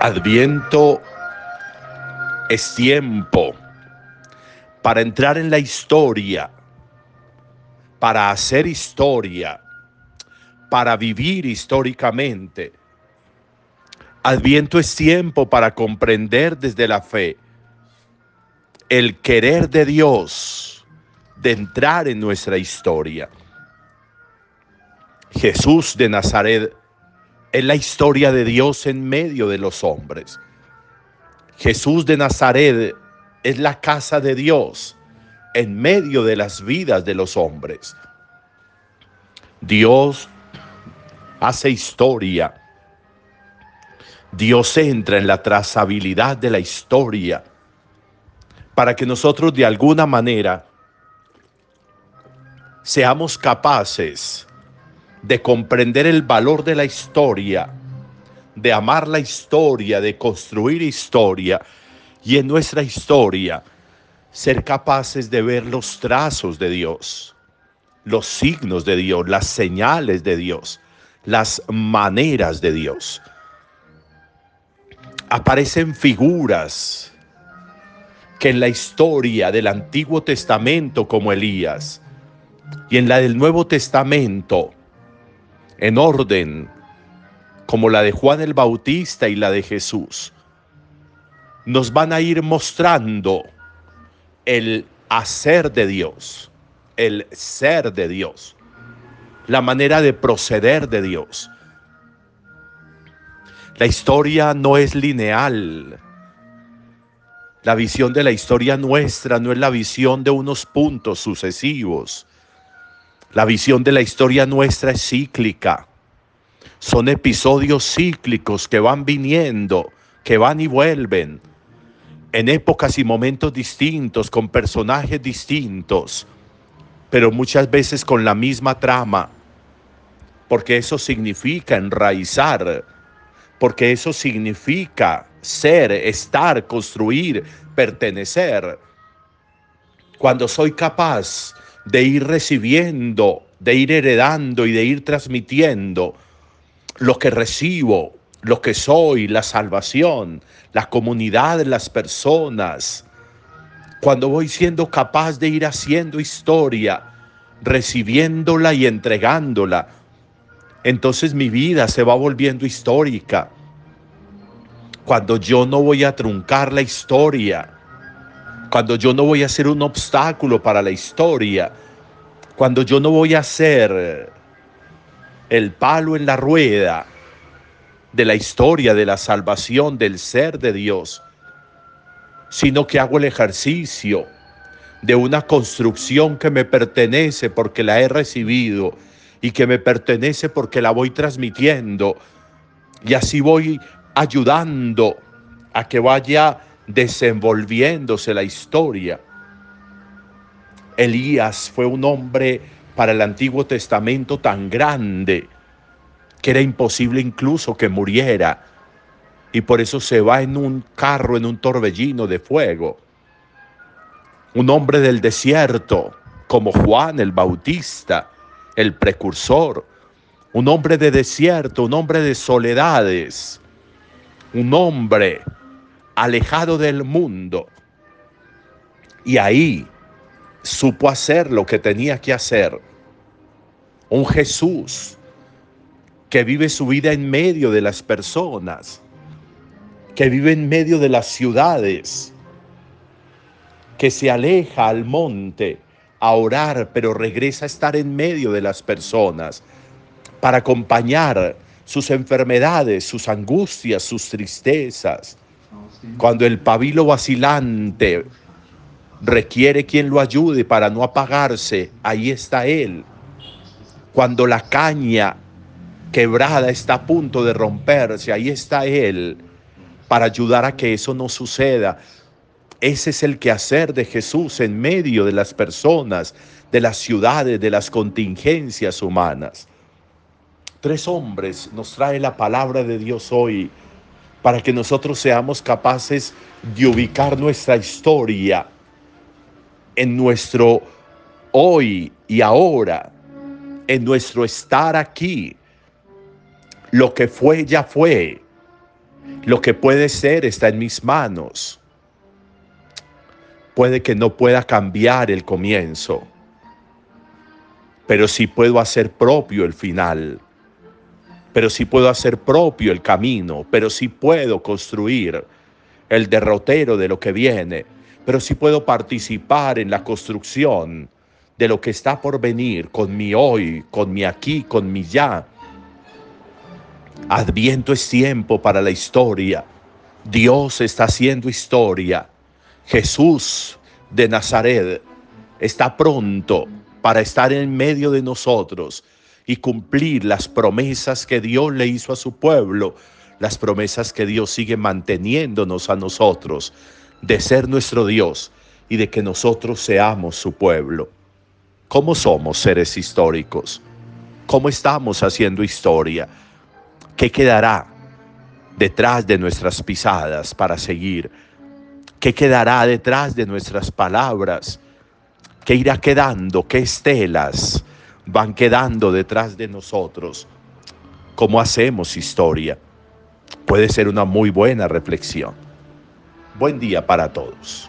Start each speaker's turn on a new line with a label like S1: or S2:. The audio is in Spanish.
S1: Adviento es tiempo para entrar en la historia, para hacer historia, para vivir históricamente. Adviento es tiempo para comprender desde la fe el querer de Dios de entrar en nuestra historia. Jesús de Nazaret es la historia de Dios en medio de los hombres. Jesús de Nazaret es la casa de Dios en medio de las vidas de los hombres. Dios hace historia. Dios entra en la trazabilidad de la historia para que nosotros de alguna manera seamos capaces de comprender el valor de la historia, de amar la historia, de construir historia y en nuestra historia ser capaces de ver los trazos de Dios, los signos de Dios, las señales de Dios, las maneras de Dios. Aparecen figuras que en la historia del Antiguo Testamento como Elías y en la del Nuevo Testamento en orden, como la de Juan el Bautista y la de Jesús, nos van a ir mostrando el hacer de Dios, el ser de Dios, la manera de proceder de Dios. La historia no es lineal. La visión de la historia nuestra no es la visión de unos puntos sucesivos. La visión de la historia nuestra es cíclica. Son episodios cíclicos que van viniendo, que van y vuelven, en épocas y momentos distintos, con personajes distintos, pero muchas veces con la misma trama, porque eso significa enraizar, porque eso significa ser, estar, construir, pertenecer. Cuando soy capaz de ir recibiendo, de ir heredando y de ir transmitiendo lo que recibo, lo que soy, la salvación, la comunidad, las personas. Cuando voy siendo capaz de ir haciendo historia, recibiéndola y entregándola, entonces mi vida se va volviendo histórica. Cuando yo no voy a truncar la historia, cuando yo no voy a ser un obstáculo para la historia, cuando yo no voy a ser el palo en la rueda de la historia de la salvación del ser de Dios, sino que hago el ejercicio de una construcción que me pertenece porque la he recibido y que me pertenece porque la voy transmitiendo. Y así voy ayudando a que vaya desenvolviéndose la historia. Elías fue un hombre para el Antiguo Testamento tan grande que era imposible incluso que muriera. Y por eso se va en un carro, en un torbellino de fuego. Un hombre del desierto, como Juan el Bautista, el precursor. Un hombre de desierto, un hombre de soledades. Un hombre alejado del mundo. Y ahí supo hacer lo que tenía que hacer. Un Jesús que vive su vida en medio de las personas, que vive en medio de las ciudades, que se aleja al monte a orar, pero regresa a estar en medio de las personas para acompañar sus enfermedades, sus angustias, sus tristezas, cuando el pabilo vacilante requiere quien lo ayude para no apagarse, ahí está Él. Cuando la caña quebrada está a punto de romperse, ahí está Él para ayudar a que eso no suceda. Ese es el quehacer de Jesús en medio de las personas, de las ciudades, de las contingencias humanas. Tres hombres nos trae la palabra de Dios hoy para que nosotros seamos capaces de ubicar nuestra historia en nuestro hoy y ahora, en nuestro estar aquí. Lo que fue ya fue. Lo que puede ser está en mis manos. Puede que no pueda cambiar el comienzo, pero sí puedo hacer propio el final, pero sí puedo hacer propio el camino, pero sí puedo construir el derrotero de lo que viene, pero sí puedo participar en la construcción de lo que está por venir con mi hoy, con mi aquí, con mi ya. Adviento es tiempo para la historia. Dios está haciendo historia. Jesús de Nazaret está pronto para estar en medio de nosotros y cumplir las promesas que Dios le hizo a su pueblo, las promesas que Dios sigue manteniéndonos a nosotros, de ser nuestro Dios y de que nosotros seamos su pueblo. ¿Cómo somos seres históricos? ¿Cómo estamos haciendo historia? ¿Qué quedará detrás de nuestras pisadas para seguir? ¿Qué quedará detrás de nuestras palabras? ¿Qué irá quedando? ¿Qué estelas van quedando detrás de nosotros? ¿Cómo hacemos historia? Puede ser una muy buena reflexión. Buen día para todos.